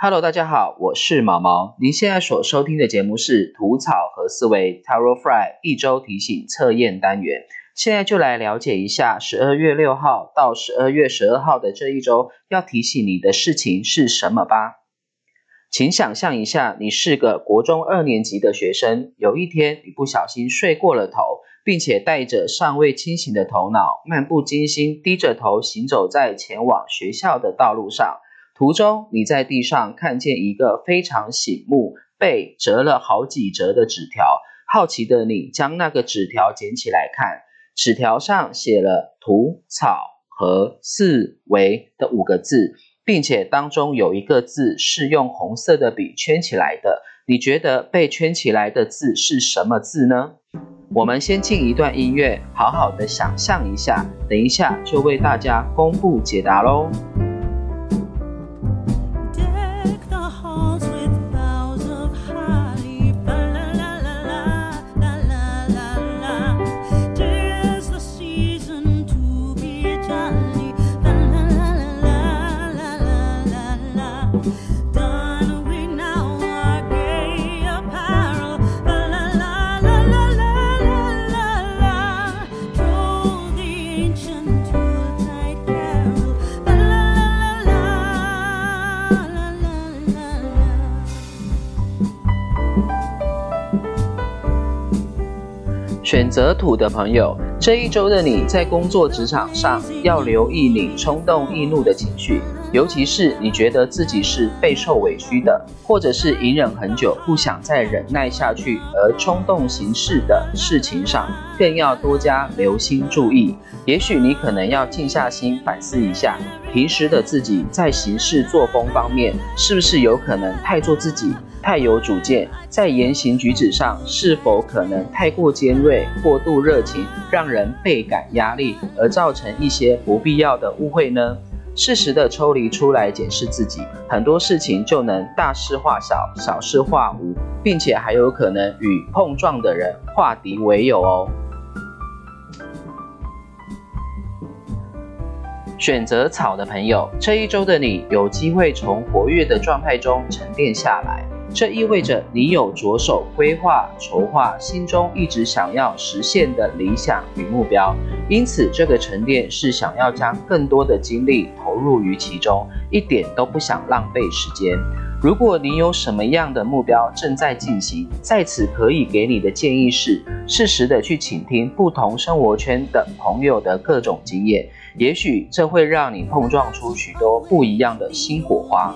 Hello，大家好，我是毛毛。您现在所收听的节目是《吐草和思维 Taro Fry》一周提醒测验单元。现在就来了解一下十二月六号到十二月十二号的这一周要提醒你的事情是什么吧。请想象一下，你是个国中二年级的学生，有一天你不小心睡过了头，并且带着尚未清醒的头脑，漫不经心低着头行走在前往学校的道路上。途中，你在地上看见一个非常醒目、被折了好几折的纸条。好奇的你将那个纸条捡起来看，纸条上写了“图草和四维”的五个字，并且当中有一个字是用红色的笔圈起来的。你觉得被圈起来的字是什么字呢？我们先进一段音乐，好好的想象一下，等一下就为大家公布解答喽。选择土的朋友，这一周的你在工作职场上要留意你冲动易怒的情绪，尤其是你觉得自己是备受委屈的，或者是隐忍很久不想再忍耐下去而冲动行事的事情上，更要多加留心注意。也许你可能要静下心反思一下，平时的自己在行事作风方面是不是有可能太做自己。太有主见，在言行举止上是否可能太过尖锐、过度热情，让人倍感压力，而造成一些不必要的误会呢？适时的抽离出来检视自己，很多事情就能大事化小，小事化无，并且还有可能与碰撞的人化敌为友哦。选择草的朋友，这一周的你有机会从活跃的状态中沉淀下来。这意味着你有着手规划、筹划心中一直想要实现的理想与目标，因此这个沉淀是想要将更多的精力投入于其中，一点都不想浪费时间。如果你有什么样的目标正在进行，在此可以给你的建议是，适时的去倾听不同生活圈的朋友的各种经验，也许这会让你碰撞出许多不一样的新火花。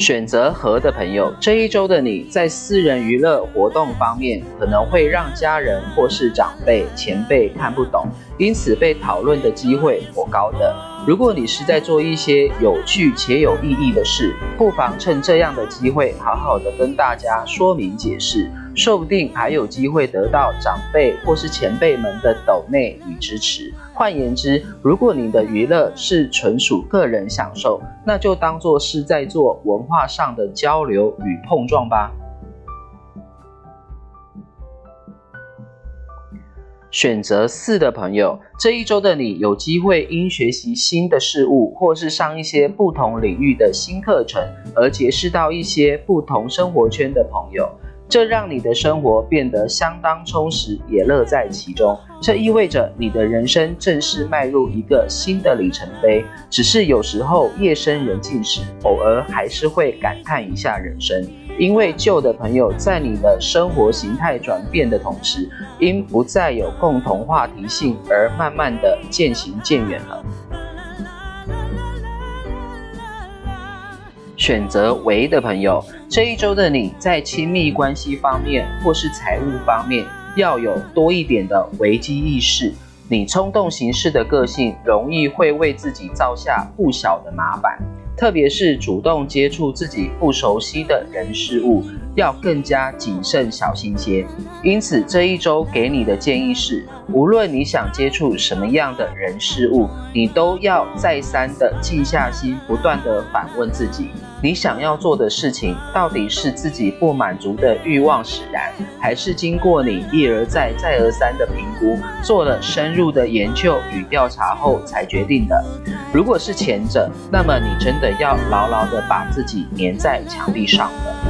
选择和的朋友，这一周的你在私人娱乐活动方面可能会让家人或是长辈、前辈看不懂，因此被讨论的机会颇高的。如果你是在做一些有趣且有意义的事，不妨趁这样的机会好好的跟大家说明解释。说不定还有机会得到长辈或是前辈们的抖内与支持。换言之，如果你的娱乐是纯属个人享受，那就当做是在做文化上的交流与碰撞吧。选择四的朋友，这一周的你有机会因学习新的事物，或是上一些不同领域的新课程，而结识到一些不同生活圈的朋友。这让你的生活变得相当充实，也乐在其中。这意味着你的人生正式迈入一个新的里程碑。只是有时候夜深人静时，偶尔还是会感叹一下人生，因为旧的朋友在你的生活形态转变的同时，因不再有共同话题性而慢慢的渐行渐远了。选择为的朋友，这一周的你在亲密关系方面或是财务方面要有多一点的危机意识。你冲动行事的个性容易会为自己造下不小的麻烦，特别是主动接触自己不熟悉的人事物，要更加谨慎小心些。因此，这一周给你的建议是：无论你想接触什么样的人事物，你都要再三的静下心，不断的反问自己。你想要做的事情，到底是自己不满足的欲望使然，还是经过你一而再、再而三的评估，做了深入的研究与调查后才决定的？如果是前者，那么你真的要牢牢的把自己粘在墙壁上了。